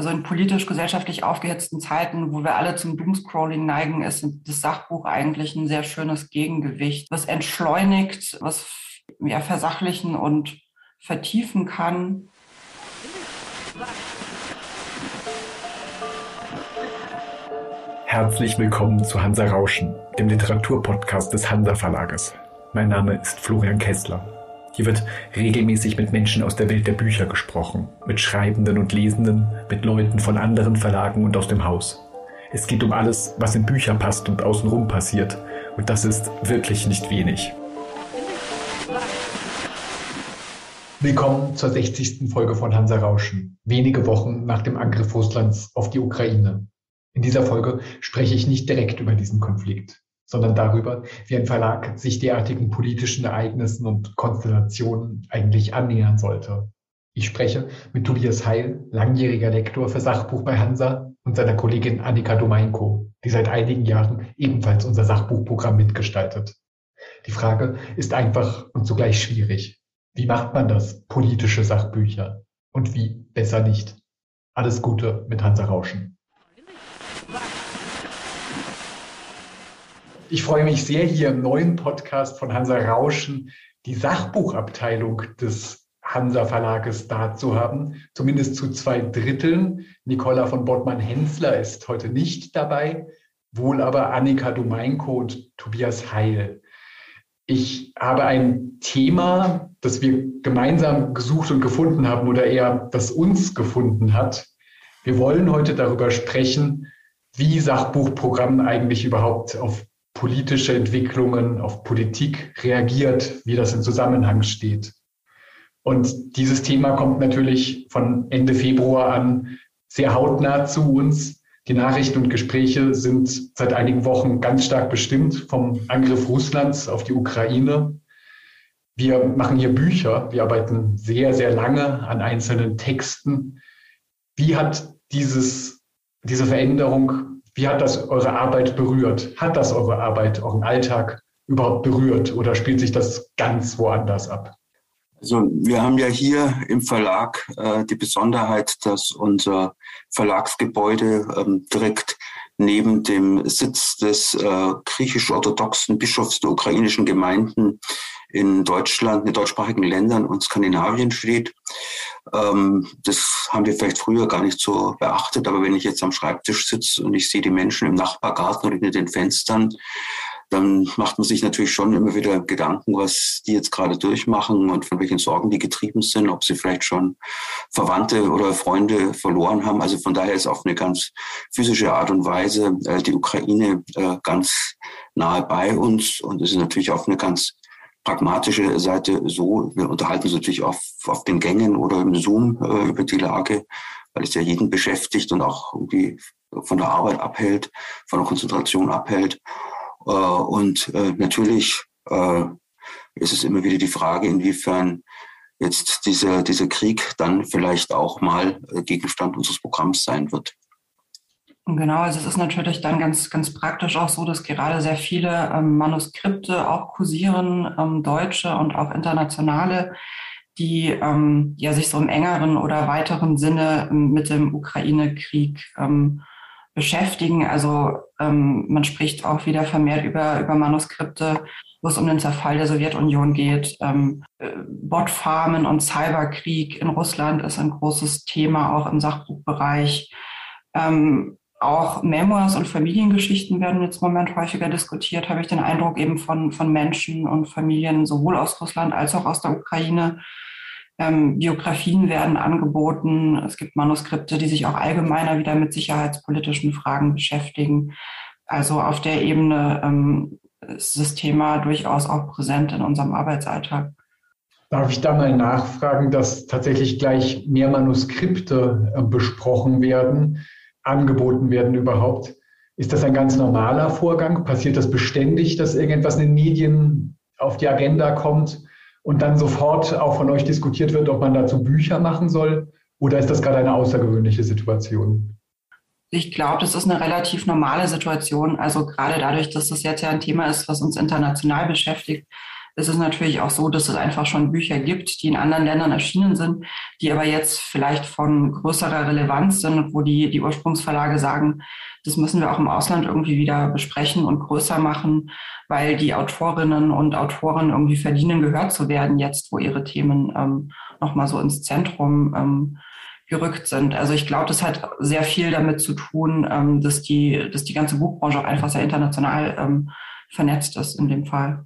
Also in politisch-gesellschaftlich aufgehetzten Zeiten, wo wir alle zum Doomscrolling neigen, ist das Sachbuch eigentlich ein sehr schönes Gegengewicht, was entschleunigt, was ja, versachlichen und vertiefen kann. Herzlich willkommen zu Hansa Rauschen, dem Literaturpodcast des Hansa Verlages. Mein Name ist Florian Kessler. Hier wird regelmäßig mit Menschen aus der Welt der Bücher gesprochen, mit Schreibenden und Lesenden, mit Leuten von anderen Verlagen und aus dem Haus. Es geht um alles, was in Bücher passt und außenrum passiert. Und das ist wirklich nicht wenig. Willkommen zur 60. Folge von Hansa Rauschen, wenige Wochen nach dem Angriff Russlands auf die Ukraine. In dieser Folge spreche ich nicht direkt über diesen Konflikt sondern darüber, wie ein Verlag sich derartigen politischen Ereignissen und Konstellationen eigentlich annähern sollte. Ich spreche mit Tobias Heil, langjähriger Lektor für Sachbuch bei Hansa und seiner Kollegin Annika Domeinko, die seit einigen Jahren ebenfalls unser Sachbuchprogramm mitgestaltet. Die Frage ist einfach und zugleich schwierig. Wie macht man das, politische Sachbücher? Und wie besser nicht? Alles Gute mit Hansa Rauschen. Ich freue mich sehr, hier im neuen Podcast von Hansa Rauschen die Sachbuchabteilung des Hansa Verlages da zu haben, zumindest zu zwei Dritteln. Nicola von Bottmann-Hensler ist heute nicht dabei, wohl aber Annika Domeinko und Tobias Heil. Ich habe ein Thema, das wir gemeinsam gesucht und gefunden haben oder eher das uns gefunden hat. Wir wollen heute darüber sprechen, wie Sachbuchprogramm eigentlich überhaupt auf politische Entwicklungen, auf Politik reagiert, wie das im Zusammenhang steht. Und dieses Thema kommt natürlich von Ende Februar an sehr hautnah zu uns. Die Nachrichten und Gespräche sind seit einigen Wochen ganz stark bestimmt vom Angriff Russlands auf die Ukraine. Wir machen hier Bücher, wir arbeiten sehr, sehr lange an einzelnen Texten. Wie hat dieses, diese Veränderung wie hat das eure Arbeit berührt? Hat das eure Arbeit, euren Alltag überhaupt berührt oder spielt sich das ganz woanders ab? Also wir haben ja hier im Verlag äh, die Besonderheit, dass unser Verlagsgebäude ähm, direkt neben dem Sitz des äh, griechisch-orthodoxen Bischofs der ukrainischen Gemeinden in Deutschland, in deutschsprachigen Ländern und Skandinavien steht. Ähm, das haben wir vielleicht früher gar nicht so beachtet, aber wenn ich jetzt am Schreibtisch sitze und ich sehe die Menschen im Nachbargarten oder in den Fenstern, dann macht man sich natürlich schon immer wieder Gedanken, was die jetzt gerade durchmachen und von welchen Sorgen die getrieben sind, ob sie vielleicht schon Verwandte oder Freunde verloren haben. Also von daher ist auf eine ganz physische Art und Weise äh, die Ukraine äh, ganz nahe bei uns und es ist natürlich auf eine ganz pragmatische Seite so. Wir unterhalten uns natürlich auf, auf den Gängen oder im Zoom äh, über die Lage, weil es ja jeden beschäftigt und auch irgendwie von der Arbeit abhält, von der Konzentration abhält. Äh, und äh, natürlich äh, ist es immer wieder die Frage, inwiefern jetzt dieser, dieser Krieg dann vielleicht auch mal Gegenstand unseres Programms sein wird. Genau, also es ist natürlich dann ganz, ganz praktisch auch so, dass gerade sehr viele ähm, Manuskripte auch kursieren, ähm, deutsche und auch internationale, die ähm, ja sich so im engeren oder weiteren Sinne mit dem Ukraine-Krieg ähm, beschäftigen. Also ähm, man spricht auch wieder vermehrt über, über Manuskripte, wo es um den Zerfall der Sowjetunion geht. Ähm, äh, Botfarmen und Cyberkrieg in Russland ist ein großes Thema, auch im Sachbuchbereich. Ähm, auch Memoirs und Familiengeschichten werden jetzt im Moment häufiger diskutiert, habe ich den Eindruck eben von, von Menschen und Familien sowohl aus Russland als auch aus der Ukraine, ähm, Biografien werden angeboten. Es gibt Manuskripte, die sich auch allgemeiner wieder mit sicherheitspolitischen Fragen beschäftigen. Also auf der Ebene ähm, ist das Thema durchaus auch präsent in unserem Arbeitsalltag. Darf ich da mal nachfragen, dass tatsächlich gleich mehr Manuskripte äh, besprochen werden, angeboten werden überhaupt? Ist das ein ganz normaler Vorgang? Passiert das beständig, dass irgendetwas in den Medien auf die Agenda kommt? und dann sofort auch von euch diskutiert wird, ob man dazu Bücher machen soll? Oder ist das gerade eine außergewöhnliche Situation? Ich glaube, das ist eine relativ normale Situation. Also gerade dadurch, dass das jetzt ja ein Thema ist, was uns international beschäftigt, ist es natürlich auch so, dass es einfach schon Bücher gibt, die in anderen Ländern erschienen sind, die aber jetzt vielleicht von größerer Relevanz sind, wo die, die Ursprungsverlage sagen, das müssen wir auch im Ausland irgendwie wieder besprechen und größer machen, weil die Autorinnen und Autoren irgendwie verdienen, gehört zu werden, jetzt wo ihre Themen ähm, nochmal so ins Zentrum ähm, gerückt sind. Also ich glaube, das hat sehr viel damit zu tun, ähm, dass, die, dass die ganze Buchbranche auch einfach sehr international ähm, vernetzt ist in dem Fall.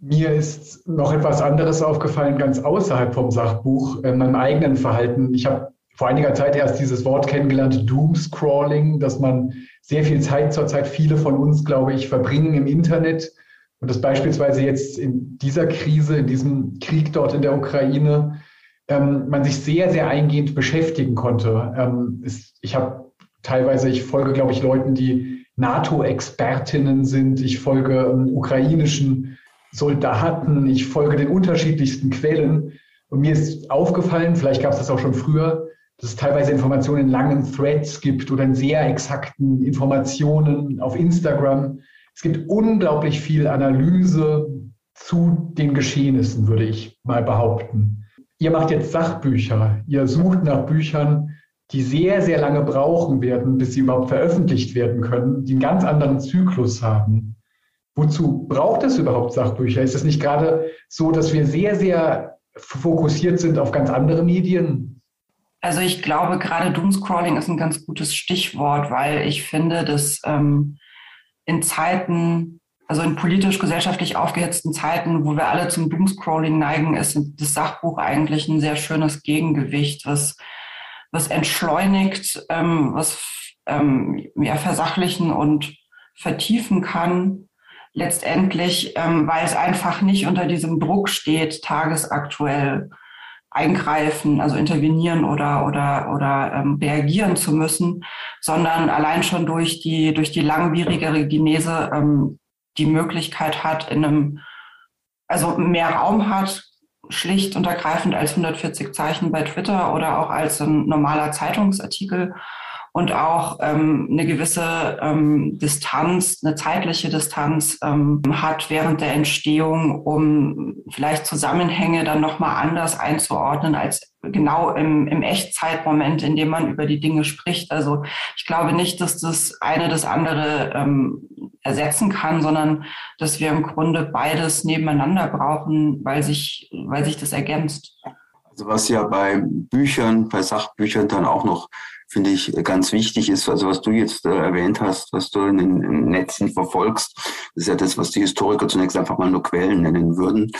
Mir ist noch etwas anderes aufgefallen, ganz außerhalb vom Sachbuch, äh, meinem eigenen Verhalten. Ich habe vor einiger Zeit erst dieses Wort kennengelernt, Doomscrawling, dass man sehr viel Zeit zurzeit, viele von uns, glaube ich, verbringen im Internet. Und das beispielsweise jetzt in dieser Krise, in diesem Krieg dort in der Ukraine, ähm, man sich sehr, sehr eingehend beschäftigen konnte. Ähm, ist, ich habe teilweise, ich folge, glaube ich, Leuten, die NATO-Expertinnen sind. Ich folge ähm, ukrainischen Soldaten. Ich folge den unterschiedlichsten Quellen. Und mir ist aufgefallen, vielleicht gab es das auch schon früher, dass es teilweise Informationen in langen Threads gibt oder in sehr exakten Informationen auf Instagram. Es gibt unglaublich viel Analyse zu den Geschehnissen, würde ich mal behaupten. Ihr macht jetzt Sachbücher. Ihr sucht nach Büchern, die sehr, sehr lange brauchen werden, bis sie überhaupt veröffentlicht werden können, die einen ganz anderen Zyklus haben. Wozu braucht es überhaupt Sachbücher? Ist es nicht gerade so, dass wir sehr, sehr fokussiert sind auf ganz andere Medien? Also ich glaube, gerade Doomscrolling ist ein ganz gutes Stichwort, weil ich finde, dass ähm, in Zeiten, also in politisch-gesellschaftlich aufgehetzten Zeiten, wo wir alle zum Doomscrolling neigen, ist das Sachbuch eigentlich ein sehr schönes Gegengewicht, was, was entschleunigt, ähm, was ähm, ja, versachlichen und vertiefen kann letztendlich, ähm, weil es einfach nicht unter diesem Druck steht, tagesaktuell eingreifen, also intervenieren oder oder oder ähm, reagieren zu müssen, sondern allein schon durch die durch die langwierigere Genese ähm, die Möglichkeit hat, in einem also mehr Raum hat, schlicht und ergreifend als 140 Zeichen bei Twitter oder auch als ein normaler Zeitungsartikel und auch ähm, eine gewisse ähm, Distanz, eine zeitliche Distanz ähm, hat während der Entstehung, um vielleicht Zusammenhänge dann nochmal anders einzuordnen als genau im, im Echtzeitmoment, in dem man über die Dinge spricht. Also ich glaube nicht, dass das eine das andere ähm, ersetzen kann, sondern dass wir im Grunde beides nebeneinander brauchen, weil sich, weil sich das ergänzt. Also was ja bei Büchern, bei Sachbüchern dann auch noch finde ich ganz wichtig ist, also was du jetzt äh, erwähnt hast, was du in den Netzen verfolgst, ist ja das, was die Historiker zunächst einfach mal nur Quellen nennen würden.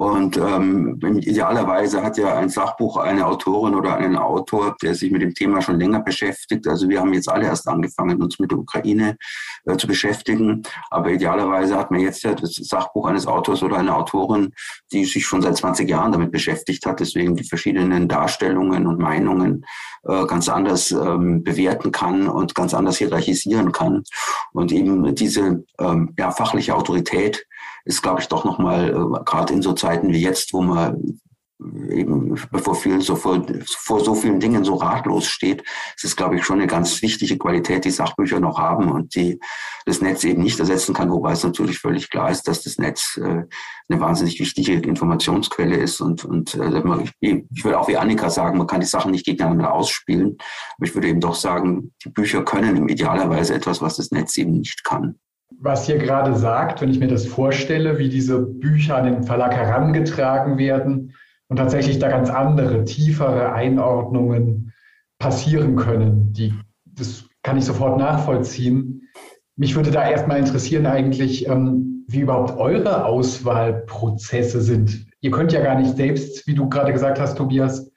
Und ähm, idealerweise hat ja ein Sachbuch eine Autorin oder einen Autor, der sich mit dem Thema schon länger beschäftigt. Also wir haben jetzt alle erst angefangen, uns mit der Ukraine äh, zu beschäftigen. Aber idealerweise hat man jetzt ja das Sachbuch eines Autors oder einer Autorin, die sich schon seit 20 Jahren damit beschäftigt hat, deswegen die verschiedenen Darstellungen und Meinungen äh, ganz anders ähm, bewerten kann und ganz anders hierarchisieren kann. Und eben diese ähm, ja, fachliche Autorität ist, glaube ich, doch nochmal, äh, gerade in so Zeiten wie jetzt, wo man eben bevor viel so vor, vor so vielen Dingen so ratlos steht, ist es, glaube ich, schon eine ganz wichtige Qualität, die Sachbücher noch haben und die das Netz eben nicht ersetzen kann, wobei es natürlich völlig klar ist, dass das Netz äh, eine wahnsinnig wichtige Informationsquelle ist und, und äh, ich, ich würde auch wie Annika sagen, man kann die Sachen nicht gegeneinander ausspielen, aber ich würde eben doch sagen, die Bücher können im idealerweise etwas, was das Netz eben nicht kann was ihr gerade sagt, wenn ich mir das vorstelle, wie diese Bücher an den Verlag herangetragen werden und tatsächlich da ganz andere, tiefere Einordnungen passieren können, die, das kann ich sofort nachvollziehen. Mich würde da erstmal interessieren eigentlich, ähm, wie überhaupt eure Auswahlprozesse sind. Ihr könnt ja gar nicht selbst, wie du gerade gesagt hast, Tobias,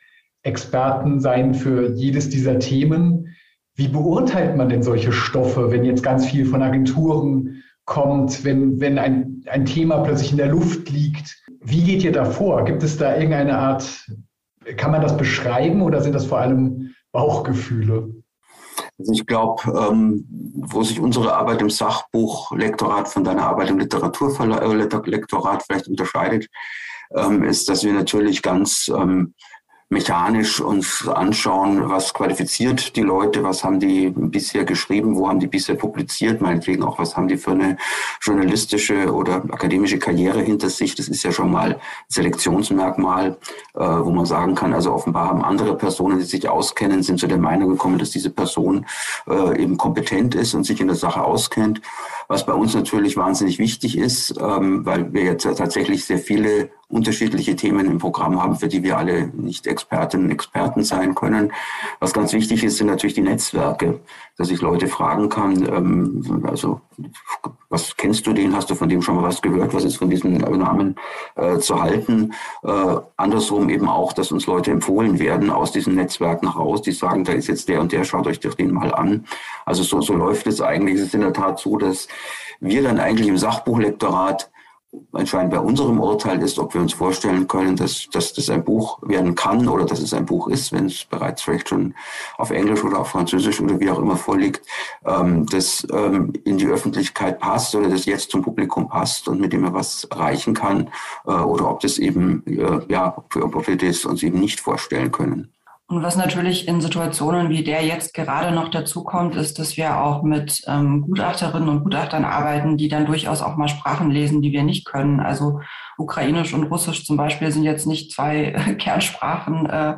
Experten sein für jedes dieser Themen. Wie beurteilt man denn solche Stoffe, wenn jetzt ganz viel von Agenturen kommt, wenn, wenn ein, ein Thema plötzlich in der Luft liegt? Wie geht ihr da vor? Gibt es da irgendeine Art, kann man das beschreiben oder sind das vor allem Bauchgefühle? Also ich glaube, ähm, wo sich unsere Arbeit im Sachbuchlektorat von deiner Arbeit im Literaturlektorat vielleicht unterscheidet, ähm, ist, dass wir natürlich ganz ähm, mechanisch uns anschauen, was qualifiziert die Leute, was haben die bisher geschrieben, wo haben die bisher publiziert, meinetwegen auch, was haben die für eine journalistische oder akademische Karriere hinter sich. Das ist ja schon mal Selektionsmerkmal, äh, wo man sagen kann, also offenbar haben andere Personen, die sich auskennen, sind zu der Meinung gekommen, dass diese Person äh, eben kompetent ist und sich in der Sache auskennt. Was bei uns natürlich wahnsinnig wichtig ist, ähm, weil wir jetzt tatsächlich sehr viele unterschiedliche Themen im Programm haben, für die wir alle nicht Expertinnen und Experten sein können. Was ganz wichtig ist, sind natürlich die Netzwerke, dass ich Leute fragen kann, ähm, also was kennst du den, hast du von dem schon mal was gehört, was ist von diesem Namen äh, zu halten? Äh, andersrum eben auch, dass uns Leute empfohlen werden aus diesen Netzwerken raus, die sagen, da ist jetzt der und der, schaut euch doch den mal an. Also so, so läuft es eigentlich. Es ist in der Tat so, dass wir dann eigentlich im Sachbuchlektorat entscheidend bei unserem Urteil ist, ob wir uns vorstellen können, dass, dass das ein Buch werden kann oder dass es ein Buch ist, wenn es bereits vielleicht schon auf Englisch oder auf Französisch oder wie auch immer vorliegt, ähm, das ähm, in die Öffentlichkeit passt oder das jetzt zum Publikum passt und mit dem er was erreichen kann äh, oder ob das eben, äh, ja, ob wir das uns eben nicht vorstellen können. Und was natürlich in Situationen wie der jetzt gerade noch dazu kommt, ist, dass wir auch mit ähm, Gutachterinnen und Gutachtern arbeiten, die dann durchaus auch mal Sprachen lesen, die wir nicht können. Also Ukrainisch und Russisch zum Beispiel sind jetzt nicht zwei Kernsprachen äh,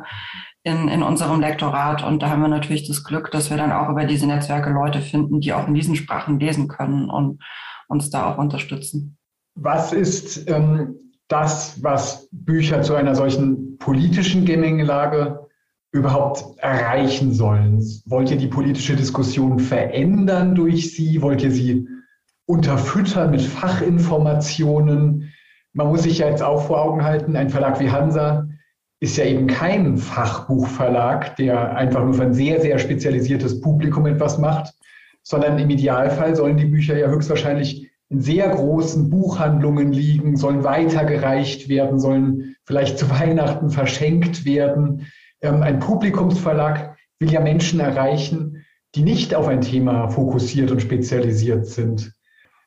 in, in unserem Lektorat. Und da haben wir natürlich das Glück, dass wir dann auch über diese Netzwerke Leute finden, die auch in diesen Sprachen lesen können und uns da auch unterstützen. Was ist ähm, das, was Bücher zu einer solchen politischen Gemengelage überhaupt erreichen sollen? Wollt ihr die politische Diskussion verändern durch sie? Wollt ihr sie unterfüttern mit Fachinformationen? Man muss sich ja jetzt auch vor Augen halten, ein Verlag wie Hansa ist ja eben kein Fachbuchverlag, der einfach nur für ein sehr, sehr spezialisiertes Publikum etwas macht, sondern im Idealfall sollen die Bücher ja höchstwahrscheinlich in sehr großen Buchhandlungen liegen, sollen weitergereicht werden, sollen vielleicht zu Weihnachten verschenkt werden. Ähm, ein Publikumsverlag will ja Menschen erreichen, die nicht auf ein Thema fokussiert und spezialisiert sind.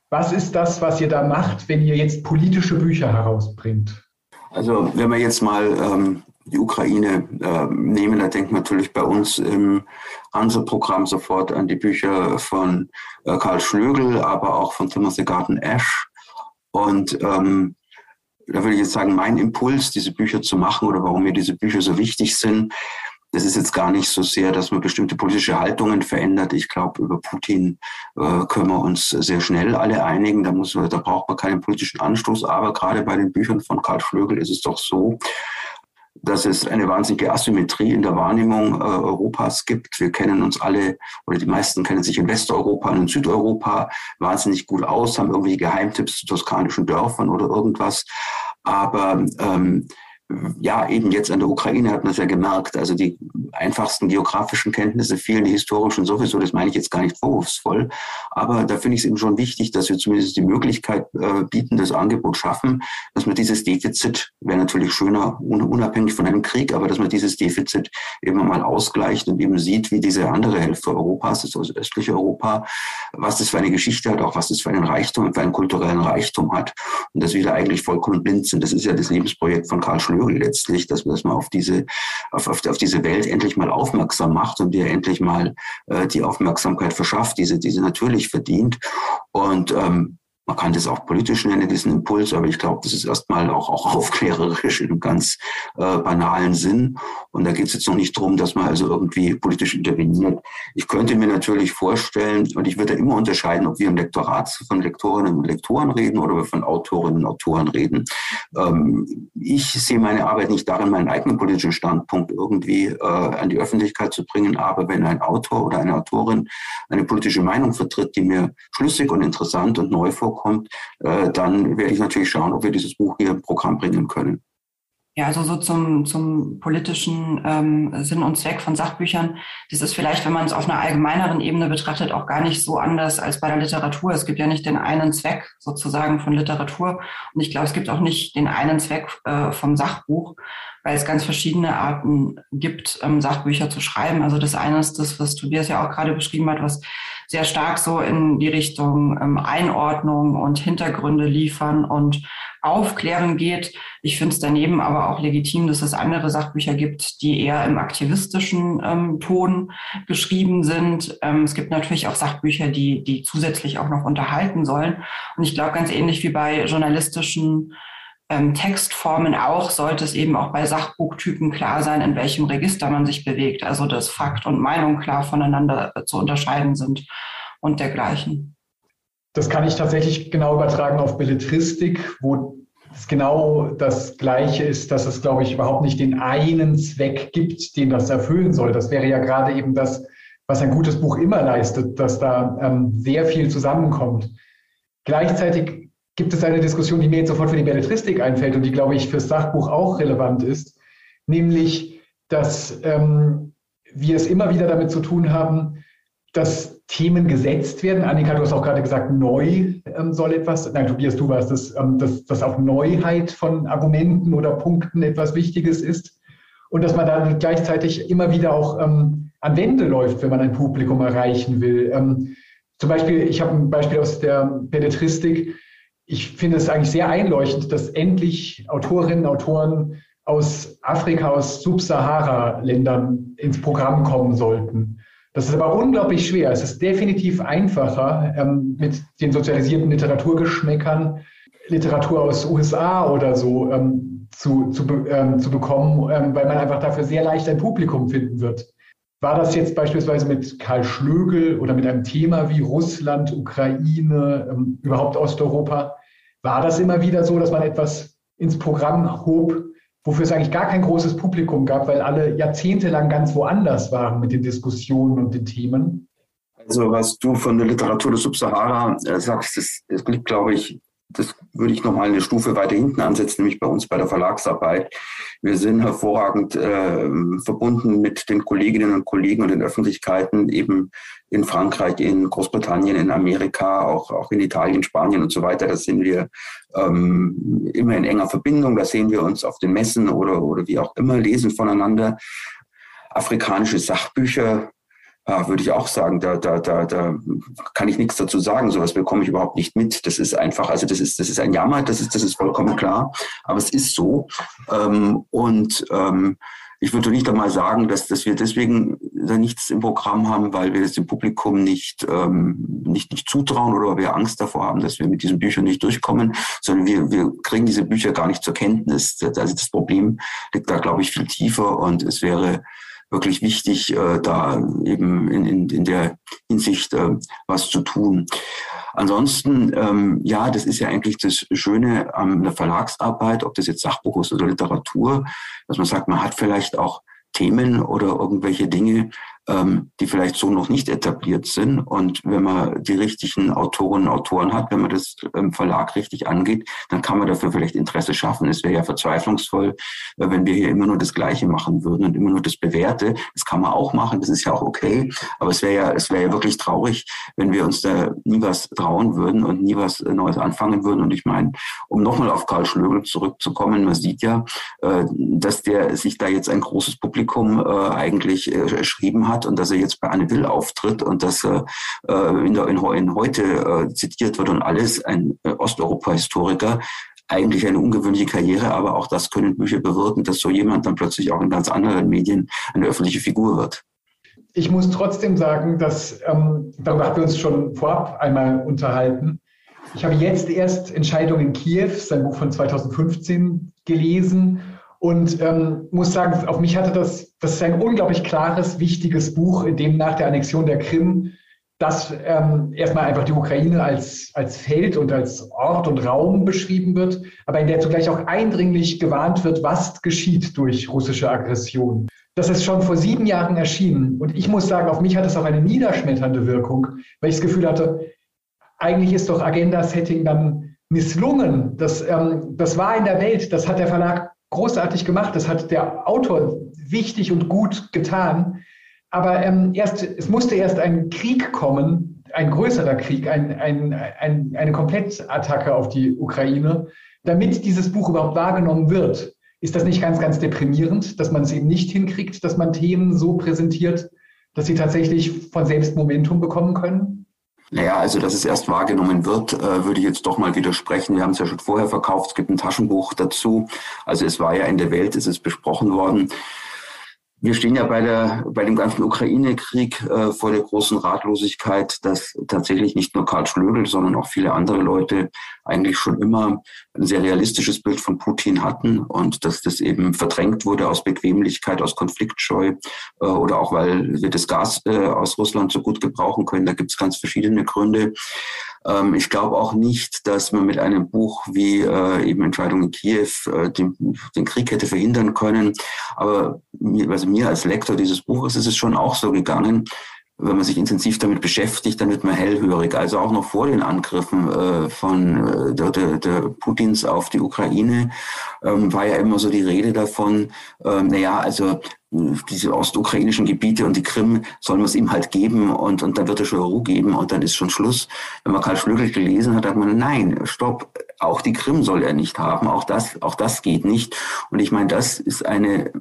Was ist das, was ihr da macht, wenn ihr jetzt politische Bücher herausbringt? Also wenn wir jetzt mal ähm, die Ukraine äh, nehmen, da denkt man natürlich bei uns im Hanse-Programm sofort an die Bücher von äh, Karl Schlögel, aber auch von Timothy Garten Ash. Und ähm, da würde ich jetzt sagen, mein Impuls, diese Bücher zu machen oder warum mir diese Bücher so wichtig sind, das ist jetzt gar nicht so sehr, dass man bestimmte politische Haltungen verändert. Ich glaube, über Putin äh, können wir uns sehr schnell alle einigen. Da, muss, da braucht man keinen politischen Anstoß. Aber gerade bei den Büchern von Karl Flögel ist es doch so, dass es eine wahnsinnige Asymmetrie in der Wahrnehmung äh, Europas gibt. Wir kennen uns alle, oder die meisten kennen sich in Westeuropa und in Südeuropa wahnsinnig gut aus, haben irgendwie Geheimtipps zu toskanischen Dörfern oder irgendwas. Aber ähm, ja, eben jetzt an der Ukraine hat man es ja gemerkt. Also die einfachsten geografischen Kenntnisse fehlen, die historischen sowieso. Das meine ich jetzt gar nicht vorwurfsvoll. Aber da finde ich es eben schon wichtig, dass wir zumindest die Möglichkeit äh, bieten, das Angebot schaffen, dass man dieses Defizit, wäre natürlich schöner, unabhängig von einem Krieg, aber dass man dieses Defizit eben mal ausgleicht und eben sieht, wie diese andere Hälfte Europas, das also östliche Europa, was das für eine Geschichte hat, auch was das für einen Reichtum, für einen kulturellen Reichtum hat. Und dass wir da eigentlich vollkommen blind sind. Das ist ja das Lebensprojekt von Karl Schlöger Möbel letztlich, dass man das mal auf diese, auf, auf, auf diese Welt endlich mal aufmerksam macht und dir endlich mal äh, die Aufmerksamkeit verschafft, diese, diese natürlich verdient. Und ähm, man kann das auch politisch nennen, diesen Impuls, aber ich glaube, das ist erstmal auch, auch aufklärerisch einem ganz äh, banalen Sinn. Und da geht es jetzt noch nicht darum, dass man also irgendwie politisch interveniert. Ich könnte mir natürlich vorstellen, und ich würde immer unterscheiden, ob wir im Lektorat von Lektorinnen und Lektoren reden oder wir von Autorinnen und Autoren reden. Ähm, ich sehe meine Arbeit nicht darin, meinen eigenen politischen Standpunkt irgendwie äh, an die Öffentlichkeit zu bringen, aber wenn ein Autor oder eine Autorin eine politische Meinung vertritt, die mir schlüssig und interessant und neu vorkommt, vorkommt, äh, dann werde ich natürlich schauen, ob wir dieses Buch hier im Programm bringen können. Ja, also so zum, zum politischen ähm, Sinn und Zweck von Sachbüchern. Das ist vielleicht, wenn man es auf einer allgemeineren Ebene betrachtet, auch gar nicht so anders als bei der Literatur. Es gibt ja nicht den einen Zweck sozusagen von Literatur. Und ich glaube, es gibt auch nicht den einen Zweck äh, vom Sachbuch, weil es ganz verschiedene Arten gibt, ähm, Sachbücher zu schreiben. Also das eine ist das, was Tobias ja auch gerade beschrieben hat, was sehr stark so in die Richtung ähm, Einordnung und Hintergründe liefern und aufklären geht. Ich finde es daneben aber auch legitim, dass es andere Sachbücher gibt, die eher im aktivistischen ähm, Ton geschrieben sind. Ähm, es gibt natürlich auch Sachbücher, die, die zusätzlich auch noch unterhalten sollen. Und ich glaube, ganz ähnlich wie bei journalistischen ähm, Textformen auch, sollte es eben auch bei Sachbuchtypen klar sein, in welchem Register man sich bewegt. Also dass Fakt und Meinung klar voneinander zu unterscheiden sind und dergleichen. Das kann ich tatsächlich genau übertragen auf Belletristik, wo es genau das Gleiche ist, dass es, glaube ich, überhaupt nicht den einen Zweck gibt, den das erfüllen soll. Das wäre ja gerade eben das, was ein gutes Buch immer leistet, dass da ähm, sehr viel zusammenkommt. Gleichzeitig gibt es eine Diskussion, die mir jetzt sofort für die Belletristik einfällt und die, glaube ich, fürs Sachbuch auch relevant ist, nämlich, dass ähm, wir es immer wieder damit zu tun haben, dass Themen gesetzt werden. Annika, du hast auch gerade gesagt, neu ähm, soll etwas, nein, Tobias, du warst es, ähm, dass, dass auch Neuheit von Argumenten oder Punkten etwas Wichtiges ist und dass man dann gleichzeitig immer wieder auch ähm, an Wände läuft, wenn man ein Publikum erreichen will. Ähm, zum Beispiel, ich habe ein Beispiel aus der Belletristik. Ich finde es eigentlich sehr einleuchtend, dass endlich Autorinnen, Autoren aus Afrika, aus Subsahara-Ländern ins Programm kommen sollten. Das ist aber unglaublich schwer. Es ist definitiv einfacher, ähm, mit den sozialisierten Literaturgeschmäckern Literatur aus USA oder so ähm, zu, zu, ähm, zu bekommen, ähm, weil man einfach dafür sehr leicht ein Publikum finden wird. War das jetzt beispielsweise mit Karl Schlögel oder mit einem Thema wie Russland, Ukraine, ähm, überhaupt Osteuropa? War das immer wieder so, dass man etwas ins Programm hob, wofür es eigentlich gar kein großes Publikum gab, weil alle jahrzehntelang ganz woanders waren mit den Diskussionen und den Themen. Also was du von der Literatur der Subsahara äh, sagst, das, das liegt, glaube ich, das würde ich nochmal eine Stufe weiter hinten ansetzen, nämlich bei uns bei der Verlagsarbeit. Wir sind hervorragend äh, verbunden mit den Kolleginnen und Kollegen und den Öffentlichkeiten eben in Frankreich, in Großbritannien, in Amerika, auch, auch in Italien, Spanien und so weiter. Da sind wir ähm, immer in enger Verbindung. Da sehen wir uns auf den Messen oder, oder wie auch immer, lesen voneinander. Afrikanische Sachbücher ja, würde ich auch sagen, da, da, da, da kann ich nichts dazu sagen. Sowas bekomme ich überhaupt nicht mit. Das ist einfach, also das ist, das ist ein Jammer, das ist, das ist vollkommen klar. Aber es ist so. Ähm, und ähm, ich würde nicht einmal sagen, dass, dass wir deswegen da nichts im Programm haben, weil wir es dem Publikum nicht, ähm, nicht, nicht zutrauen oder weil wir Angst davor haben, dass wir mit diesen Büchern nicht durchkommen, sondern wir, wir kriegen diese Bücher gar nicht zur Kenntnis. Also das Problem liegt da, glaube ich, viel tiefer und es wäre wirklich wichtig, äh, da eben in, in, in der Hinsicht äh, was zu tun. Ansonsten, ähm, ja, das ist ja eigentlich das Schöne an der Verlagsarbeit, ob das jetzt Sachbuch ist oder Literatur, dass man sagt, man hat vielleicht auch Themen oder irgendwelche Dinge, die vielleicht so noch nicht etabliert sind. Und wenn man die richtigen Autorinnen und Autoren hat, wenn man das im Verlag richtig angeht, dann kann man dafür vielleicht Interesse schaffen. Es wäre ja verzweiflungsvoll, äh, wenn wir hier immer nur das Gleiche machen würden und immer nur das Bewährte. Das kann man auch machen, das ist ja auch okay. Aber es wäre ja, es wäre ja wirklich traurig, wenn wir uns da nie was trauen würden und nie was Neues anfangen würden. Und ich meine, um nochmal auf Karl Schlögel zurückzukommen, man sieht ja, äh, dass der sich da jetzt ein großes Publikum äh, eigentlich erschrieben hat hat und dass er jetzt bei Anne Will auftritt und dass er äh, in, der, in, in heute äh, zitiert wird und alles, ein äh, Osteuropa-Historiker, eigentlich eine ungewöhnliche Karriere, aber auch das können Bücher bewirken, dass so jemand dann plötzlich auch in ganz anderen Medien eine öffentliche Figur wird. Ich muss trotzdem sagen, dass ähm, darüber haben wir uns schon vorab einmal unterhalten. Ich habe jetzt erst Entscheidung in Kiew, sein Buch von 2015, gelesen und ähm, muss sagen, auf mich hatte das, das ist ein unglaublich klares, wichtiges Buch, in dem nach der Annexion der Krim dass ähm, erstmal einfach die Ukraine als, als Feld und als Ort und Raum beschrieben wird, aber in der zugleich auch eindringlich gewarnt wird, was geschieht durch russische Aggression. Das ist schon vor sieben Jahren erschienen. Und ich muss sagen, auf mich hat es auch eine niederschmetternde Wirkung, weil ich das Gefühl hatte, eigentlich ist doch Agenda-Setting dann misslungen. Das, ähm, das war in der Welt, das hat der Verlag großartig gemacht. Das hat der Autor wichtig und gut getan. Aber ähm, erst, es musste erst ein Krieg kommen, ein größerer Krieg, ein, ein, ein, eine Komplettattacke auf die Ukraine, damit dieses Buch überhaupt wahrgenommen wird. Ist das nicht ganz, ganz deprimierend, dass man es eben nicht hinkriegt, dass man Themen so präsentiert, dass sie tatsächlich von selbst Momentum bekommen können? Naja, also dass es erst wahrgenommen wird, äh, würde ich jetzt doch mal widersprechen. Wir haben es ja schon vorher verkauft, es gibt ein Taschenbuch dazu. Also es war ja in der Welt, es ist besprochen worden. Wir stehen ja bei, der, bei dem ganzen Ukraine-Krieg äh, vor der großen Ratlosigkeit, dass tatsächlich nicht nur Karl Schlögel, sondern auch viele andere Leute eigentlich schon immer ein sehr realistisches Bild von Putin hatten und dass das eben verdrängt wurde aus Bequemlichkeit, aus Konfliktscheu äh, oder auch weil wir das Gas äh, aus Russland so gut gebrauchen können. Da gibt es ganz verschiedene Gründe. Ähm, ich glaube auch nicht, dass man mit einem Buch wie äh, eben Entscheidung in Kiew äh, den, den, Krieg hätte verhindern können. Aber mir, also mir als Lektor dieses Buches ist es schon auch so gegangen, wenn man sich intensiv damit beschäftigt, dann wird man hellhörig. Also auch noch vor den Angriffen äh, von äh, der, der, der Putins auf die Ukraine ähm, war ja immer so die Rede davon, ähm, naja, also diese ostukrainischen Gebiete und die Krim soll man es ihm halt geben und, und dann wird er schon Ruhe geben und dann ist schon Schluss. Wenn man Karl Schlögel gelesen hat, hat man, nein, stopp, auch die Krim soll er nicht haben, auch das, auch das geht nicht. Und ich meine, das ist eine,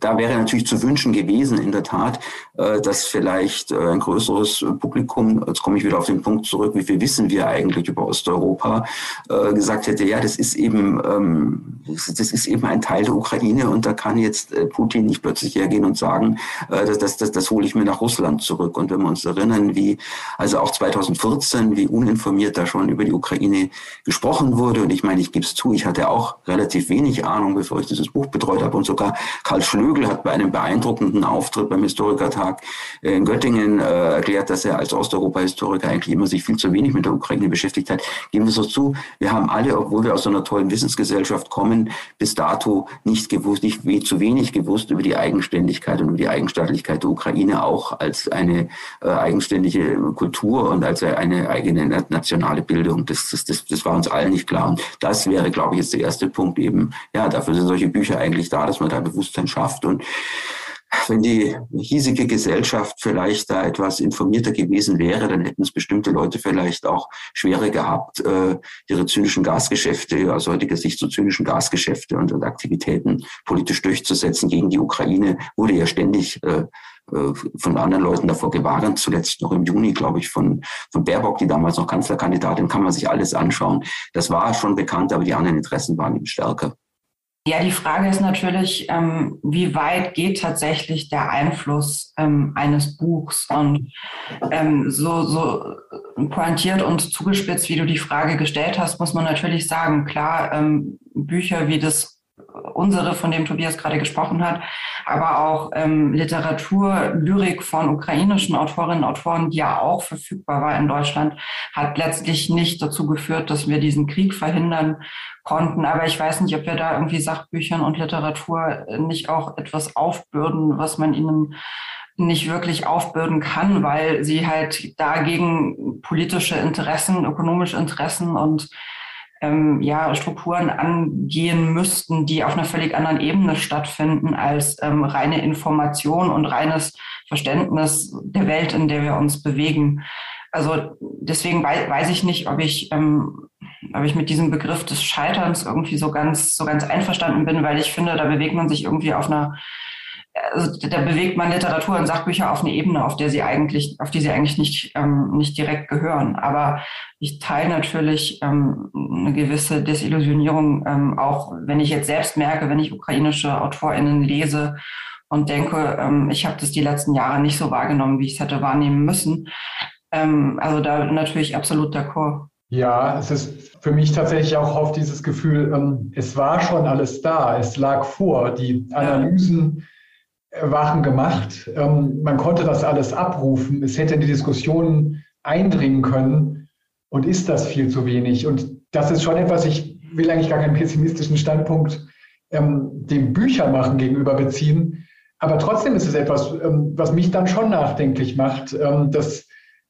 da wäre natürlich zu wünschen gewesen, in der Tat, äh, dass vielleicht äh, ein größeres Publikum, jetzt komme ich wieder auf den Punkt zurück, wie viel wissen wir eigentlich über Osteuropa, äh, gesagt hätte, ja, das ist eben, ähm, das ist eben ein Teil der Ukraine und da kann jetzt Putin nicht plötzlich hergehen und sagen, das, das, das, das hole ich mir nach Russland zurück. Und wenn wir uns erinnern, wie also auch 2014, wie uninformiert da schon über die Ukraine gesprochen wurde. Und ich meine, ich gebe es zu, ich hatte auch relativ wenig Ahnung, bevor ich dieses Buch betreut habe. Und sogar Karl Schlögel hat bei einem beeindruckenden Auftritt beim Historikertag in Göttingen äh, erklärt, dass er als Osteuropa-Historiker eigentlich immer sich viel zu wenig mit der Ukraine beschäftigt hat. Geben wir so zu, wir haben alle, obwohl wir aus einer tollen Wissensgesellschaft kommen, bis dato nicht gewusst, nicht zu wenig gewusst über die Eigenständigkeit und die Eigenstaatlichkeit der Ukraine auch als eine äh, eigenständige Kultur und als eine eigene nationale Bildung. Das, das, das, das war uns allen nicht klar. Und das wäre, glaube ich, jetzt der erste Punkt eben, ja, dafür sind solche Bücher eigentlich da, dass man da Bewusstsein schafft. Und wenn die hiesige Gesellschaft vielleicht da etwas informierter gewesen wäre, dann hätten es bestimmte Leute vielleicht auch schwerer gehabt, äh, ihre zynischen Gasgeschäfte, aus heutiger Sicht so zynischen Gasgeschäfte und, Aktivitäten politisch durchzusetzen gegen die Ukraine, wurde ja ständig äh, von anderen Leuten davor gewarnt, zuletzt noch im Juni, glaube ich, von, von Baerbock, die damals noch Kanzlerkandidatin, kann man sich alles anschauen. Das war schon bekannt, aber die anderen Interessen waren eben stärker. Ja, die Frage ist natürlich, ähm, wie weit geht tatsächlich der Einfluss ähm, eines Buchs? Und ähm, so, so pointiert und zugespitzt, wie du die Frage gestellt hast, muss man natürlich sagen, klar, ähm, Bücher wie das unsere, von dem Tobias gerade gesprochen hat, aber auch ähm, Literatur, Lyrik von ukrainischen Autorinnen und Autoren, die ja auch verfügbar war in Deutschland, hat letztlich nicht dazu geführt, dass wir diesen Krieg verhindern konnten. Aber ich weiß nicht, ob wir da irgendwie Sachbüchern und Literatur nicht auch etwas aufbürden, was man ihnen nicht wirklich aufbürden kann, weil sie halt dagegen politische Interessen, ökonomische Interessen und ähm, ja, Strukturen angehen müssten, die auf einer völlig anderen Ebene stattfinden als ähm, reine Information und reines Verständnis der Welt, in der wir uns bewegen. Also deswegen weiß, ich nicht, ob ich, ähm, ob ich mit diesem Begriff des Scheiterns irgendwie so ganz, so ganz einverstanden bin, weil ich finde, da bewegt man sich irgendwie auf einer also da bewegt man Literatur und Sachbücher auf eine Ebene, auf der sie eigentlich, auf die sie eigentlich nicht, ähm, nicht direkt gehören. Aber ich teile natürlich ähm, eine gewisse Desillusionierung, ähm, auch wenn ich jetzt selbst merke, wenn ich ukrainische AutorInnen lese und denke, ähm, ich habe das die letzten Jahre nicht so wahrgenommen, wie ich es hätte wahrnehmen müssen. Ähm, also da natürlich absolut d'accord. Ja, es ist für mich tatsächlich auch oft dieses Gefühl, ähm, es war schon alles da, es lag vor. Die Analysen waren gemacht. Ähm, man konnte das alles abrufen. Es hätte in die Diskussion eindringen können. Und ist das viel zu wenig? Und das ist schon etwas, ich will eigentlich gar keinen pessimistischen Standpunkt ähm, dem Büchermachen gegenüber beziehen. Aber trotzdem ist es etwas, ähm, was mich dann schon nachdenklich macht, ähm, dass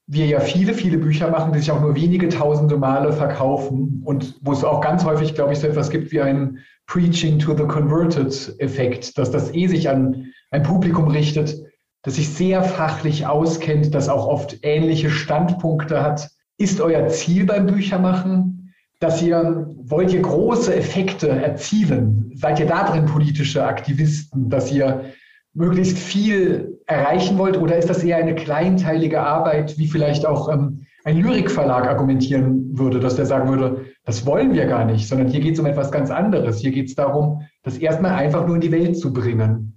wir ja viele, viele Bücher machen, die sich auch nur wenige tausende Male verkaufen und wo es auch ganz häufig, glaube ich, so etwas gibt wie ein Preaching to the Converted Effekt, dass das eh sich an ein Publikum richtet, das sich sehr fachlich auskennt, das auch oft ähnliche Standpunkte hat. Ist euer Ziel beim Büchermachen, dass ihr, wollt ihr große Effekte erzielen? Seid ihr da drin politische Aktivisten, dass ihr möglichst viel erreichen wollt? Oder ist das eher eine kleinteilige Arbeit, wie vielleicht auch ähm, ein Lyrikverlag argumentieren würde, dass der sagen würde, das wollen wir gar nicht, sondern hier geht es um etwas ganz anderes. Hier geht es darum, das erstmal einfach nur in die Welt zu bringen.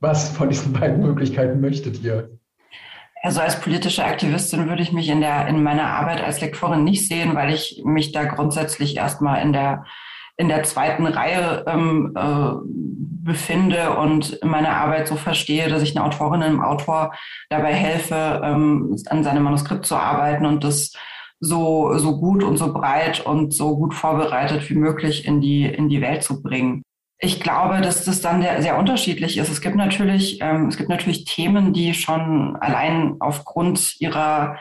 Was von diesen beiden Möglichkeiten möchtet ihr? Also als politische Aktivistin würde ich mich in der in meiner Arbeit als Lektorin nicht sehen, weil ich mich da grundsätzlich erstmal in der in der zweiten Reihe ähm, äh, befinde und meine Arbeit so verstehe, dass ich einer Autorin, einem Autor dabei helfe, ähm, an seinem Manuskript zu arbeiten und das so, so gut und so breit und so gut vorbereitet wie möglich in die, in die Welt zu bringen. Ich glaube, dass das dann sehr, unterschiedlich ist. Es gibt natürlich, ähm, es gibt natürlich Themen, die schon allein aufgrund ihrer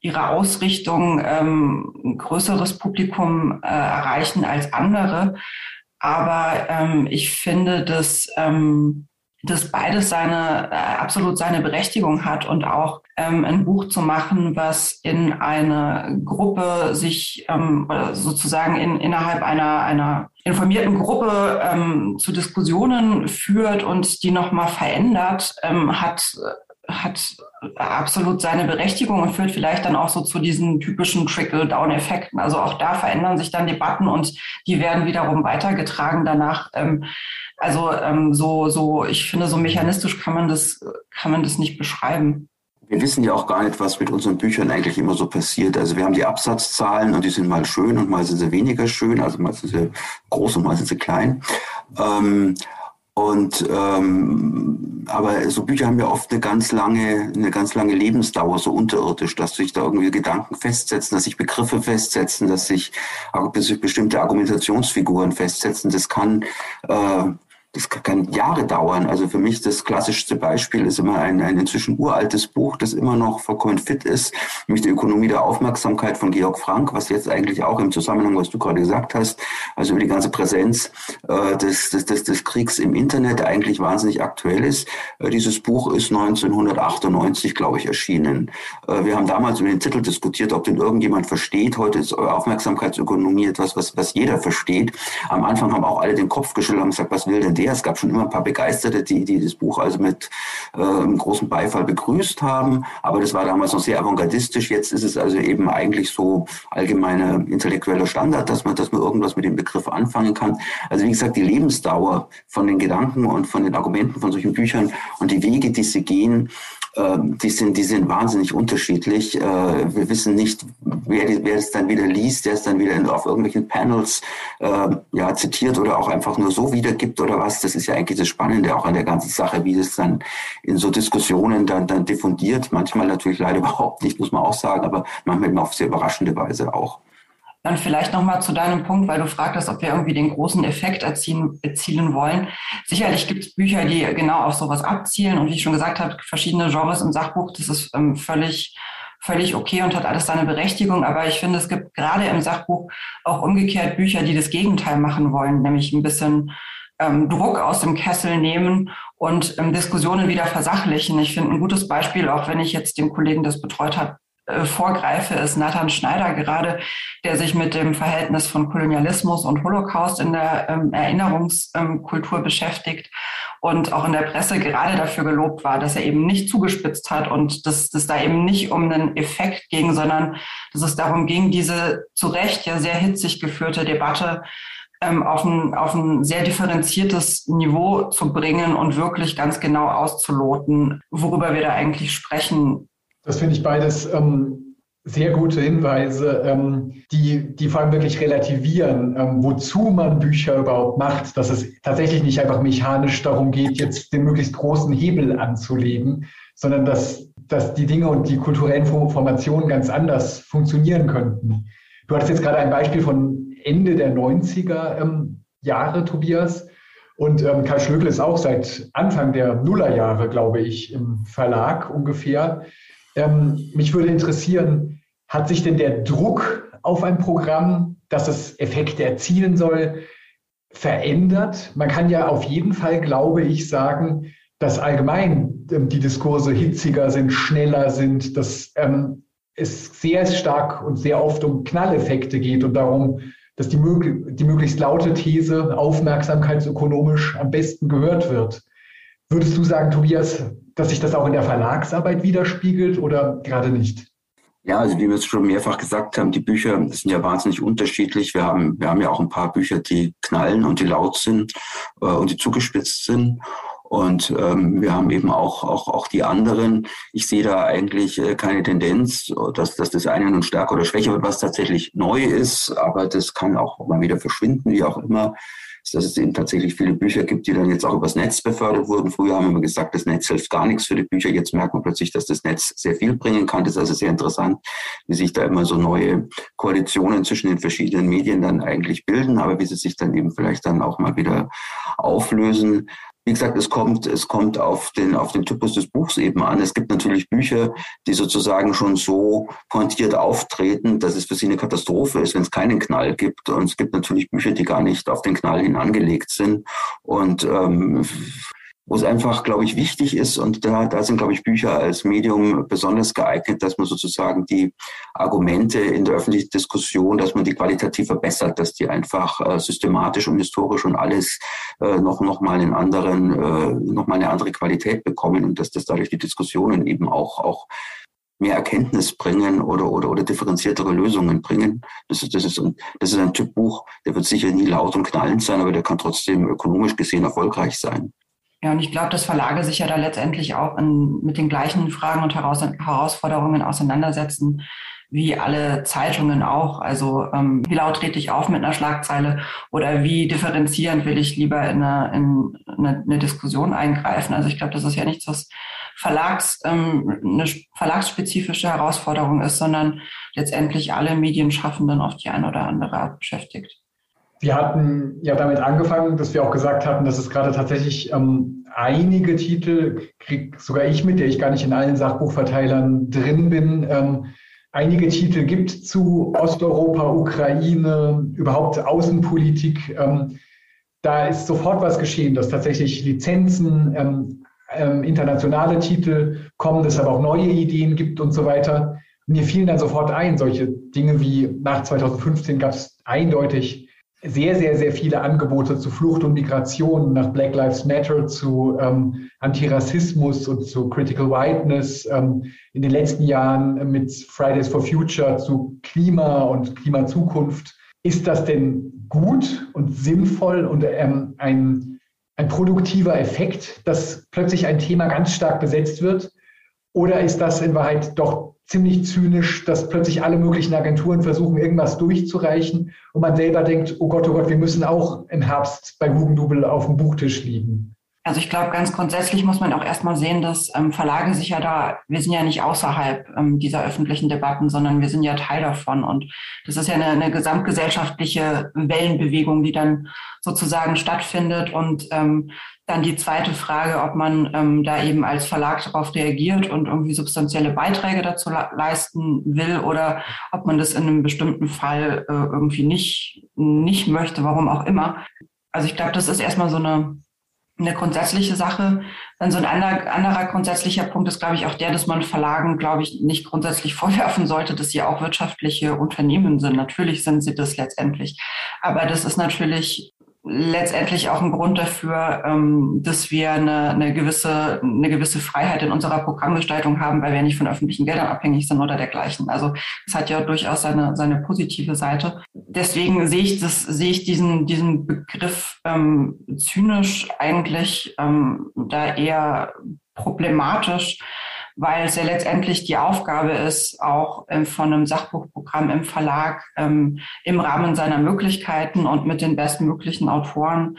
ihrer Ausrichtung ähm, ein größeres Publikum äh, erreichen als andere. Aber ähm, ich finde, dass, ähm, dass beides seine, äh, absolut seine Berechtigung hat und auch ähm, ein Buch zu machen, was in eine Gruppe sich ähm, sozusagen in, innerhalb einer, einer informierten Gruppe ähm, zu Diskussionen führt und die nochmal verändert, ähm, hat hat absolut seine Berechtigung und führt vielleicht dann auch so zu diesen typischen Trickle-Down-Effekten. Also auch da verändern sich dann Debatten und die werden wiederum weitergetragen danach. Ähm, also ähm, so, so, ich finde, so mechanistisch kann man das, kann man das nicht beschreiben. Wir wissen ja auch gar nicht, was mit unseren Büchern eigentlich immer so passiert. Also wir haben die Absatzzahlen und die sind mal schön und mal sind sie weniger schön. Also mal sind sie groß und mal sind sie klein. Ähm, und ähm, aber so Bücher haben ja oft eine ganz lange, eine ganz lange Lebensdauer, so unterirdisch, dass sich da irgendwie Gedanken festsetzen, dass sich Begriffe festsetzen, dass sich bestimmte Argumentationsfiguren festsetzen. Das kann äh, das kann Jahre dauern. Also für mich das klassischste Beispiel ist immer ein, ein inzwischen uraltes Buch, das immer noch vollkommen fit ist, nämlich die Ökonomie der Aufmerksamkeit von Georg Frank, was jetzt eigentlich auch im Zusammenhang, was du gerade gesagt hast, also über die ganze Präsenz äh, des, des, des, des Kriegs im Internet eigentlich wahnsinnig aktuell ist. Äh, dieses Buch ist 1998, glaube ich, erschienen. Äh, wir haben damals über den Titel diskutiert, ob den irgendjemand versteht. Heute ist Aufmerksamkeitsökonomie etwas, was, was jeder versteht. Am Anfang haben auch alle den Kopf geschüttelt und gesagt, was will denn der? Sehr. Es gab schon immer ein paar Begeisterte, die, die das Buch also mit äh, großen Beifall begrüßt haben. Aber das war damals noch sehr avantgardistisch. Jetzt ist es also eben eigentlich so allgemeiner intellektueller Standard, dass man, dass man irgendwas mit dem Begriff anfangen kann. Also wie gesagt, die Lebensdauer von den Gedanken und von den Argumenten von solchen Büchern und die Wege, die sie gehen, die sind, die sind wahnsinnig unterschiedlich. Äh, wir wissen nicht, wer, wer es dann wieder liest, der es dann wieder auf irgendwelchen Panels äh, ja, zitiert oder auch einfach nur so wiedergibt oder was. Das ist ja eigentlich das Spannende auch an der ganzen Sache, wie das dann in so Diskussionen dann, dann diffundiert. Manchmal natürlich leider überhaupt nicht, muss man auch sagen, aber manchmal auf sehr überraschende Weise auch. Dann vielleicht nochmal zu deinem Punkt, weil du fragtest, ob wir irgendwie den großen Effekt erzielen, erzielen wollen. Sicherlich gibt es Bücher, die genau auf sowas abzielen. Und wie ich schon gesagt habe, verschiedene Genres im Sachbuch, das ist ähm, völlig völlig okay und hat alles seine Berechtigung. Aber ich finde, es gibt gerade im Sachbuch auch umgekehrt Bücher, die das Gegenteil machen wollen, nämlich ein bisschen ähm, Druck aus dem Kessel nehmen und ähm, Diskussionen wieder versachlichen. Ich finde ein gutes Beispiel, auch wenn ich jetzt den Kollegen das betreut habe, äh, vorgreife, ist Nathan Schneider gerade, der sich mit dem Verhältnis von Kolonialismus und Holocaust in der ähm, Erinnerungskultur beschäftigt und auch in der Presse gerade dafür gelobt war, dass er eben nicht zugespitzt hat und dass es da eben nicht um einen Effekt ging, sondern dass es darum ging, diese zu Recht ja sehr hitzig geführte Debatte ähm, auf, ein, auf ein sehr differenziertes Niveau zu bringen und wirklich ganz genau auszuloten, worüber wir da eigentlich sprechen das finde ich beides ähm, sehr gute Hinweise, ähm, die, die vor allem wirklich relativieren, ähm, wozu man Bücher überhaupt macht, dass es tatsächlich nicht einfach mechanisch darum geht, jetzt den möglichst großen Hebel anzulegen, sondern dass, dass die Dinge und die kulturellen Formationen ganz anders funktionieren könnten. Du hattest jetzt gerade ein Beispiel von Ende der 90er ähm, Jahre, Tobias. Und ähm, Karl Schlögl ist auch seit Anfang der Nullerjahre, glaube ich, im Verlag ungefähr. Ähm, mich würde interessieren, hat sich denn der Druck auf ein Programm, dass es Effekte erzielen soll, verändert? Man kann ja auf jeden Fall, glaube ich, sagen, dass allgemein ähm, die Diskurse hitziger sind, schneller sind, dass ähm, es sehr stark und sehr oft um Knalleffekte geht und darum, dass die, mög die möglichst laute These aufmerksamkeitsökonomisch am besten gehört wird. Würdest du sagen, Tobias, dass sich das auch in der Verlagsarbeit widerspiegelt oder gerade nicht? Ja, also wie wir es schon mehrfach gesagt haben, die Bücher sind ja wahnsinnig unterschiedlich. Wir haben, wir haben ja auch ein paar Bücher, die knallen und die laut sind äh, und die zugespitzt sind. Und ähm, wir haben eben auch, auch, auch die anderen. Ich sehe da eigentlich äh, keine Tendenz, dass, dass das eine nun stärker oder schwächer wird, was tatsächlich neu ist. Aber das kann auch mal wieder verschwinden, wie auch immer dass es eben tatsächlich viele Bücher gibt, die dann jetzt auch übers Netz befördert wurden. Früher haben wir gesagt, das Netz hilft gar nichts für die Bücher. Jetzt merkt man plötzlich, dass das Netz sehr viel bringen kann. Das ist also sehr interessant, wie sich da immer so neue Koalitionen zwischen den verschiedenen Medien dann eigentlich bilden, aber wie sie sich dann eben vielleicht dann auch mal wieder auflösen. Wie gesagt, es kommt, es kommt auf den, auf den Typus des Buchs eben an. Es gibt natürlich Bücher, die sozusagen schon so pointiert auftreten, dass es für sie eine Katastrophe ist, wenn es keinen Knall gibt. Und es gibt natürlich Bücher, die gar nicht auf den Knall hin angelegt sind. Und ähm, wo es einfach, glaube ich, wichtig ist. Und da, da sind, glaube ich, Bücher als Medium besonders geeignet, dass man sozusagen die Argumente in der öffentlichen Diskussion, dass man die qualitativ verbessert, dass die einfach äh, systematisch und historisch und alles äh, noch, noch mal einen anderen, äh, noch mal eine andere Qualität bekommen und dass das dadurch die Diskussionen eben auch, auch mehr Erkenntnis bringen oder, oder, oder differenziertere Lösungen bringen. Das ist, das, ist ein, das ist ein Typ Buch, der wird sicher nie laut und knallend sein, aber der kann trotzdem ökonomisch gesehen erfolgreich sein. Ja, und ich glaube, dass Verlage sich ja da letztendlich auch in, mit den gleichen Fragen und Heraus Herausforderungen auseinandersetzen, wie alle Zeitungen auch. Also ähm, wie laut trete ich auf mit einer Schlagzeile oder wie differenzierend will ich lieber in eine, in eine, eine Diskussion eingreifen. Also ich glaube, das ist ja nichts, was Verlags, ähm, eine verlagsspezifische Herausforderung ist, sondern letztendlich alle Medienschaffenden auf die eine oder andere Art beschäftigt. Wir hatten ja damit angefangen, dass wir auch gesagt hatten, dass es gerade tatsächlich ähm, einige Titel, krieg sogar ich mit, der ich gar nicht in allen Sachbuchverteilern drin bin, ähm, einige Titel gibt zu Osteuropa, Ukraine, überhaupt Außenpolitik. Ähm, da ist sofort was geschehen, dass tatsächlich Lizenzen, ähm, ähm, internationale Titel kommen, dass es aber auch neue Ideen gibt und so weiter. Mir fielen dann sofort ein, solche Dinge wie nach 2015 gab es eindeutig sehr, sehr, sehr viele Angebote zu Flucht und Migration, nach Black Lives Matter, zu ähm, Antirassismus und zu Critical Whiteness, ähm, in den letzten Jahren mit Fridays for Future zu Klima und Klimazukunft. Ist das denn gut und sinnvoll und ähm, ein, ein produktiver Effekt, dass plötzlich ein Thema ganz stark besetzt wird? Oder ist das in Wahrheit doch ziemlich zynisch, dass plötzlich alle möglichen Agenturen versuchen, irgendwas durchzureichen und man selber denkt, oh Gott, oh Gott, wir müssen auch im Herbst bei Hugendubel auf dem Buchtisch liegen. Also ich glaube, ganz grundsätzlich muss man auch erstmal sehen, dass ähm, Verlage sich ja da, wir sind ja nicht außerhalb ähm, dieser öffentlichen Debatten, sondern wir sind ja Teil davon. Und das ist ja eine, eine gesamtgesellschaftliche Wellenbewegung, die dann sozusagen stattfindet. Und ähm, dann die zweite Frage, ob man ähm, da eben als Verlag darauf reagiert und irgendwie substanzielle Beiträge dazu leisten will oder ob man das in einem bestimmten Fall äh, irgendwie nicht, nicht möchte, warum auch immer. Also ich glaube, das ist erstmal so eine eine grundsätzliche Sache. Dann so ein anderer, anderer grundsätzlicher Punkt ist, glaube ich, auch der, dass man Verlagen, glaube ich, nicht grundsätzlich vorwerfen sollte, dass sie auch wirtschaftliche Unternehmen sind. Natürlich sind sie das letztendlich. Aber das ist natürlich letztendlich auch ein Grund dafür, ähm, dass wir eine, eine, gewisse, eine gewisse Freiheit in unserer Programmgestaltung haben, weil wir nicht von öffentlichen Geldern abhängig sind oder dergleichen. Also es hat ja durchaus seine, seine positive Seite. Deswegen sehe ich das, sehe ich diesen, diesen Begriff ähm, zynisch eigentlich ähm, da eher problematisch weil es ja letztendlich die Aufgabe ist, auch ähm, von einem Sachbuchprogramm im Verlag ähm, im Rahmen seiner Möglichkeiten und mit den bestmöglichen Autoren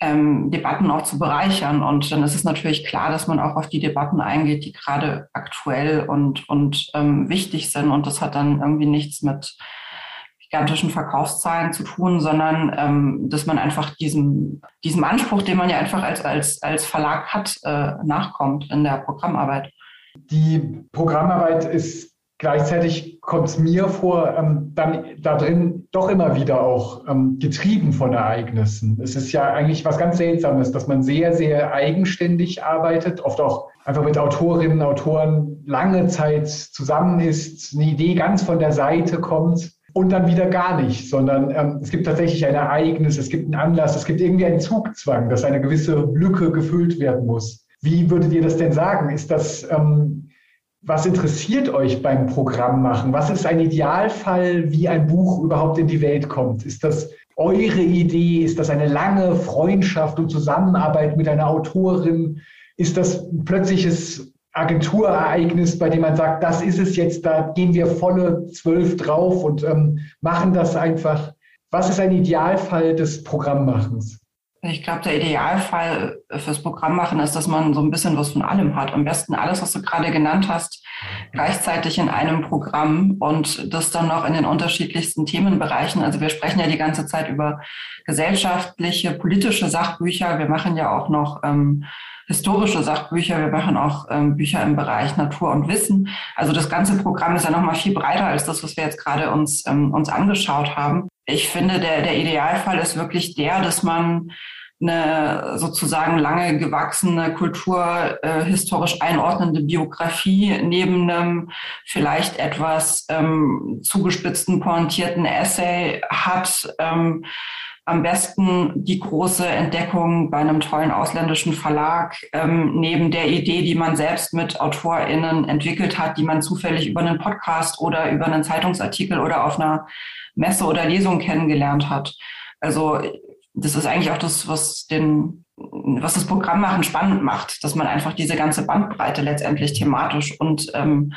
ähm, Debatten auch zu bereichern. Und dann ist es natürlich klar, dass man auch auf die Debatten eingeht, die gerade aktuell und, und wichtig sind. Und das hat dann irgendwie nichts mit gigantischen Verkaufszahlen zu tun, sondern ähm, dass man einfach diesem, diesem Anspruch, den man ja einfach als, als, als Verlag hat, äh, nachkommt in der Programmarbeit. Die Programmarbeit ist gleichzeitig, kommt es mir vor, ähm, dann da drin doch immer wieder auch ähm, getrieben von Ereignissen. Es ist ja eigentlich was ganz Seltsames, dass man sehr, sehr eigenständig arbeitet, oft auch einfach mit Autorinnen und Autoren lange Zeit zusammen ist, eine Idee ganz von der Seite kommt und dann wieder gar nicht, sondern ähm, es gibt tatsächlich ein Ereignis, es gibt einen Anlass, es gibt irgendwie einen Zugzwang, dass eine gewisse Lücke gefüllt werden muss. Wie würdet ihr das denn sagen? Ist das, ähm, was interessiert euch beim Programm machen? Was ist ein Idealfall, wie ein Buch überhaupt in die Welt kommt? Ist das eure Idee? Ist das eine lange Freundschaft und Zusammenarbeit mit einer Autorin? Ist das ein plötzliches Agenturereignis, bei dem man sagt, das ist es jetzt, da gehen wir volle zwölf drauf und ähm, machen das einfach? Was ist ein Idealfall des Programmmachens? Ich glaube, der Idealfall fürs Programm machen ist, dass man so ein bisschen was von allem hat. Am besten alles, was du gerade genannt hast, gleichzeitig in einem Programm und das dann noch in den unterschiedlichsten Themenbereichen. Also wir sprechen ja die ganze Zeit über gesellschaftliche, politische Sachbücher. Wir machen ja auch noch ähm, historische Sachbücher. Wir machen auch ähm, Bücher im Bereich Natur und Wissen. Also das ganze Programm ist ja noch mal viel breiter als das, was wir jetzt gerade uns, ähm, uns angeschaut haben. Ich finde, der, der Idealfall ist wirklich der, dass man eine sozusagen lange gewachsene Kultur äh, historisch einordnende Biografie neben einem vielleicht etwas ähm, zugespitzten, pointierten Essay hat. Ähm, am besten die große Entdeckung bei einem tollen ausländischen Verlag ähm, neben der Idee, die man selbst mit AutorInnen entwickelt hat, die man zufällig über einen Podcast oder über einen Zeitungsartikel oder auf einer Messe oder Lesung kennengelernt hat. Also das ist eigentlich auch das, was den, was das Programm machen spannend macht, dass man einfach diese ganze Bandbreite letztendlich thematisch und ähm,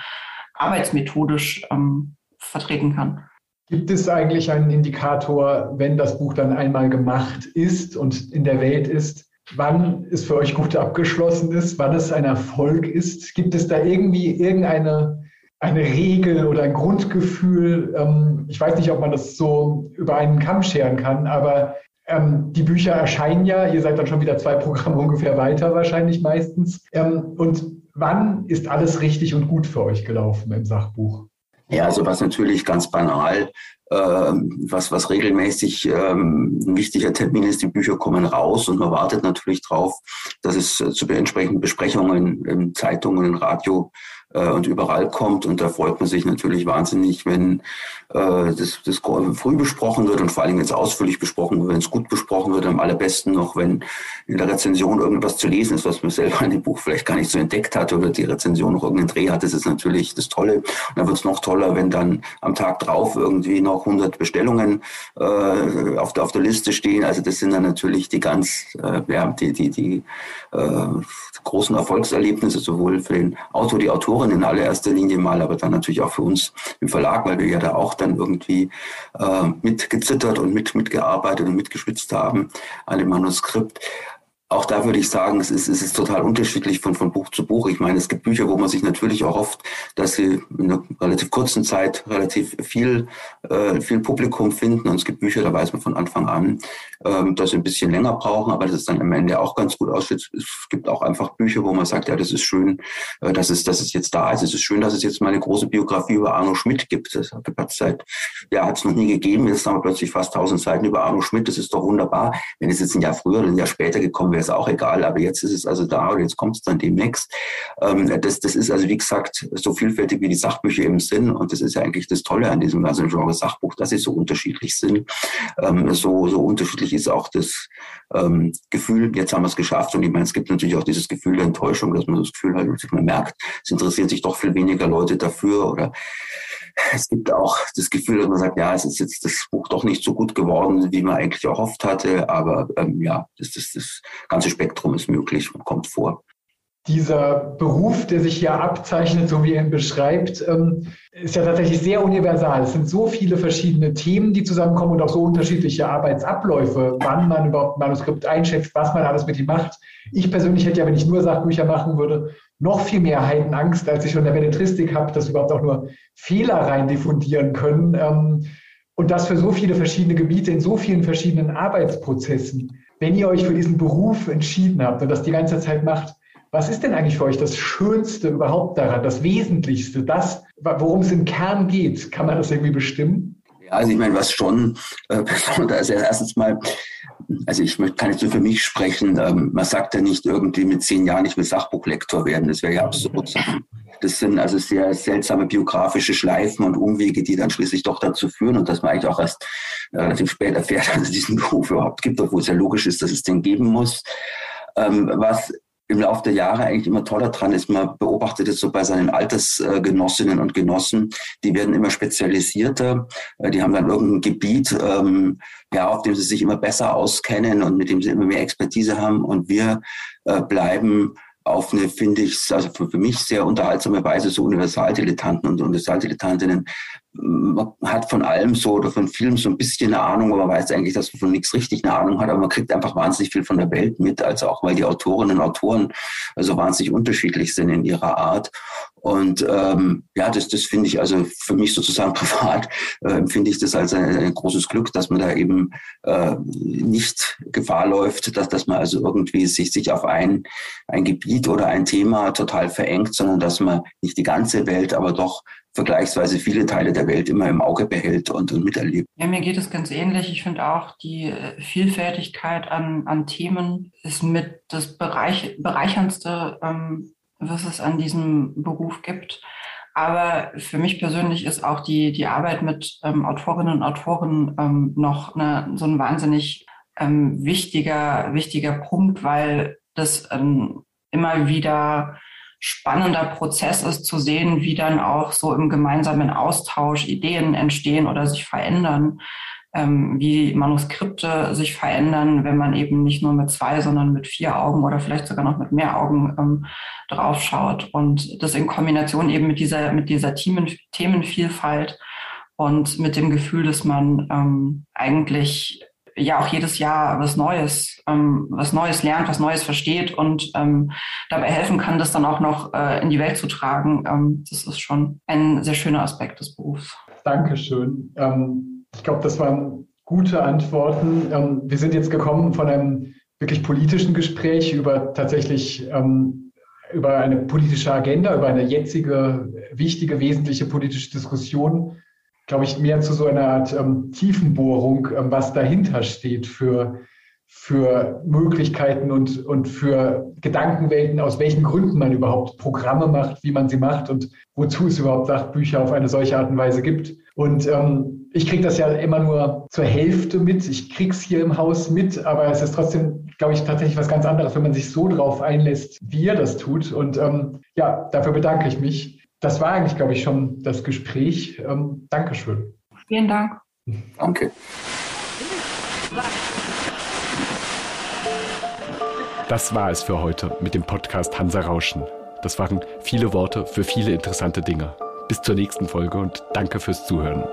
arbeitsmethodisch ähm, vertreten kann. Gibt es eigentlich einen Indikator, wenn das Buch dann einmal gemacht ist und in der Welt ist, wann es für euch gut abgeschlossen ist, wann es ein Erfolg ist? Gibt es da irgendwie irgendeine eine Regel oder ein Grundgefühl? Ähm, ich weiß nicht, ob man das so über einen Kamm scheren kann, aber ähm, die Bücher erscheinen ja, ihr seid dann schon wieder zwei Programme ungefähr weiter wahrscheinlich meistens. Ähm, und wann ist alles richtig und gut für euch gelaufen im Sachbuch? Ja, also was natürlich ganz banal, äh, was, was regelmäßig ähm, ein wichtiger Termin ist, die Bücher kommen raus und man wartet natürlich drauf, dass es äh, zu entsprechenden Besprechungen in Zeitungen, in Radio äh, und überall kommt. Und da freut man sich natürlich wahnsinnig, wenn äh, das, das früh besprochen wird und vor allem jetzt ausführlich besprochen wird, wenn es gut besprochen wird. Am allerbesten noch, wenn in der Rezension irgendwas zu lesen ist, was man selber in dem Buch vielleicht gar nicht so entdeckt hat oder die Rezension noch irgendeinen Dreh hat. Das ist natürlich das Tolle. Und dann wird es noch toller, wenn dann am Tag drauf irgendwie noch 100 Bestellungen äh, auf, der, auf der Liste stehen. Also das sind dann natürlich die ganz, äh, ja, die, die, die äh, großen Erfolgserlebnisse, sowohl für den Autor, die Autorin in allererster Linie mal, aber dann natürlich auch für uns im Verlag, weil wir ja da auch dann irgendwie äh, mitgezittert und mit, mitgearbeitet und mitgeschwitzt haben an dem Manuskript auch da würde ich sagen, es ist, es ist total unterschiedlich von, von Buch zu Buch. Ich meine, es gibt Bücher, wo man sich natürlich auch hofft, dass sie in einer relativ kurzen Zeit relativ viel, äh, viel Publikum finden. Und es gibt Bücher, da weiß man von Anfang an, ähm, sie ein bisschen länger brauchen, aber das ist dann am Ende auch ganz gut aussieht. Es gibt auch einfach Bücher, wo man sagt, ja, das ist schön, äh, dass, es, dass es jetzt da ist. Es ist schön, dass es jetzt mal eine große Biografie über Arno Schmidt gibt. Das hat seit, ja, hat es noch nie gegeben. Jetzt haben wir plötzlich fast tausend Seiten über Arno Schmidt. Das ist doch wunderbar. Wenn es jetzt ein Jahr früher oder ein Jahr später gekommen wäre, ist auch egal, aber jetzt ist es also da und jetzt kommt es dann demnächst. Ähm, das, das ist also, wie gesagt, so vielfältig wie die Sachbücher eben sind und das ist ja eigentlich das Tolle an diesem ganzen Genre Sachbuch, dass sie so unterschiedlich sind. Ähm, so, so unterschiedlich ist auch das ähm, Gefühl, jetzt haben wir es geschafft. Und ich meine, es gibt natürlich auch dieses Gefühl der Enttäuschung, dass man das Gefühl hat, man merkt, es interessiert sich doch viel weniger Leute dafür. Oder es gibt auch das Gefühl, dass man sagt, ja, es ist jetzt das Buch doch nicht so gut geworden, wie man eigentlich erhofft hatte, aber ähm, ja, das, das, das ganze Spektrum ist möglich und kommt vor. Dieser Beruf, der sich hier abzeichnet, so wie er ihn beschreibt, ähm, ist ja tatsächlich sehr universal. Es sind so viele verschiedene Themen, die zusammenkommen und auch so unterschiedliche Arbeitsabläufe, wann man überhaupt ein Manuskript einschätzt, was man alles mit ihm macht. Ich persönlich hätte ja, wenn ich nur Sachbücher machen würde, noch viel mehr Heidenangst, als ich schon in der Belletristik habe, dass überhaupt auch nur Fehler rein diffundieren können. Ähm, und das für so viele verschiedene Gebiete in so vielen verschiedenen Arbeitsprozessen. Wenn ihr euch für diesen Beruf entschieden habt und das die ganze Zeit macht, was ist denn eigentlich für euch das Schönste überhaupt daran, das Wesentlichste, das, worum es im Kern geht? Kann man das irgendwie bestimmen? Ja, also ich meine, was schon, äh, da ist ja erstens mal also ich kann jetzt nur für mich sprechen, ähm, man sagt ja nicht irgendwie mit zehn Jahren, ich will Sachbuchlektor werden, das wäre ja absurd. Das sind also sehr seltsame biografische Schleifen und Umwege, die dann schließlich doch dazu führen und dass man eigentlich auch erst relativ spät erfährt, dass es diesen Beruf überhaupt gibt, obwohl es ja logisch ist, dass es den geben muss. Ähm, was im Laufe der Jahre eigentlich immer toller dran ist. Man beobachtet es so bei seinen Altersgenossinnen und Genossen, die werden immer spezialisierter. Äh, die haben dann irgendein Gebiet, ähm, ja, auf dem sie sich immer besser auskennen und mit dem sie immer mehr Expertise haben. Und wir äh, bleiben auf eine, finde ich, also für, mich sehr unterhaltsame Weise so Universaldilettanten und Universaldilettantinnen man hat von allem so oder von vielem so ein bisschen eine Ahnung, aber man weiß eigentlich, dass man von nichts richtig eine Ahnung hat, aber man kriegt einfach wahnsinnig viel von der Welt mit, also auch weil die Autorinnen und Autoren also wahnsinnig unterschiedlich sind in ihrer Art. Und ähm, ja, das, das finde ich also für mich sozusagen privat äh, empfinde ich das als ein, ein, großes Glück, dass man da eben äh, nicht Gefahr läuft, dass, dass man also irgendwie sich, sich auf ein, ein Gebiet oder ein Thema total verengt, sondern dass man nicht die ganze Welt, aber doch vergleichsweise viele Teile der Welt immer im Auge behält und, und miterlebt. Ja, mir geht es ganz ähnlich. Ich finde auch, die äh, Vielfältigkeit an, an Themen ist mit das Bereich, bereicherndste, ähm, was es an diesem Beruf gibt. Aber für mich persönlich ist auch die, die Arbeit mit ähm, Autorinnen und Autoren ähm, noch eine, so ein wahnsinnig ähm, wichtiger, wichtiger Punkt, weil das ähm, immer wieder spannender Prozess ist zu sehen, wie dann auch so im gemeinsamen Austausch Ideen entstehen oder sich verändern, ähm, wie Manuskripte sich verändern, wenn man eben nicht nur mit zwei, sondern mit vier Augen oder vielleicht sogar noch mit mehr Augen ähm, drauf schaut und das in Kombination eben mit dieser, mit dieser Themen, Themenvielfalt und mit dem Gefühl, dass man ähm, eigentlich ja auch jedes Jahr was Neues, ähm, was Neues lernt, was Neues versteht und ähm, dabei helfen kann, das dann auch noch äh, in die Welt zu tragen. Ähm, das ist schon ein sehr schöner Aspekt des Berufs. Dankeschön. Ähm, ich glaube, das waren gute Antworten. Ähm, wir sind jetzt gekommen von einem wirklich politischen Gespräch über tatsächlich ähm, über eine politische Agenda, über eine jetzige, wichtige, wesentliche politische Diskussion glaube ich, mehr zu so einer Art ähm, Tiefenbohrung, ähm, was dahinter steht für, für Möglichkeiten und, und für Gedankenwelten, aus welchen Gründen man überhaupt Programme macht, wie man sie macht und wozu es überhaupt Sachbücher auf eine solche Art und Weise gibt. Und ähm, ich kriege das ja immer nur zur Hälfte mit. Ich kriege es hier im Haus mit, aber es ist trotzdem, glaube ich, tatsächlich was ganz anderes, wenn man sich so drauf einlässt, wie ihr das tut. Und ähm, ja, dafür bedanke ich mich das war eigentlich, glaube ich, schon das Gespräch. Ähm, Dankeschön. Vielen Dank. Danke. Das war es für heute mit dem Podcast Hansa Rauschen. Das waren viele Worte für viele interessante Dinge. Bis zur nächsten Folge und danke fürs Zuhören.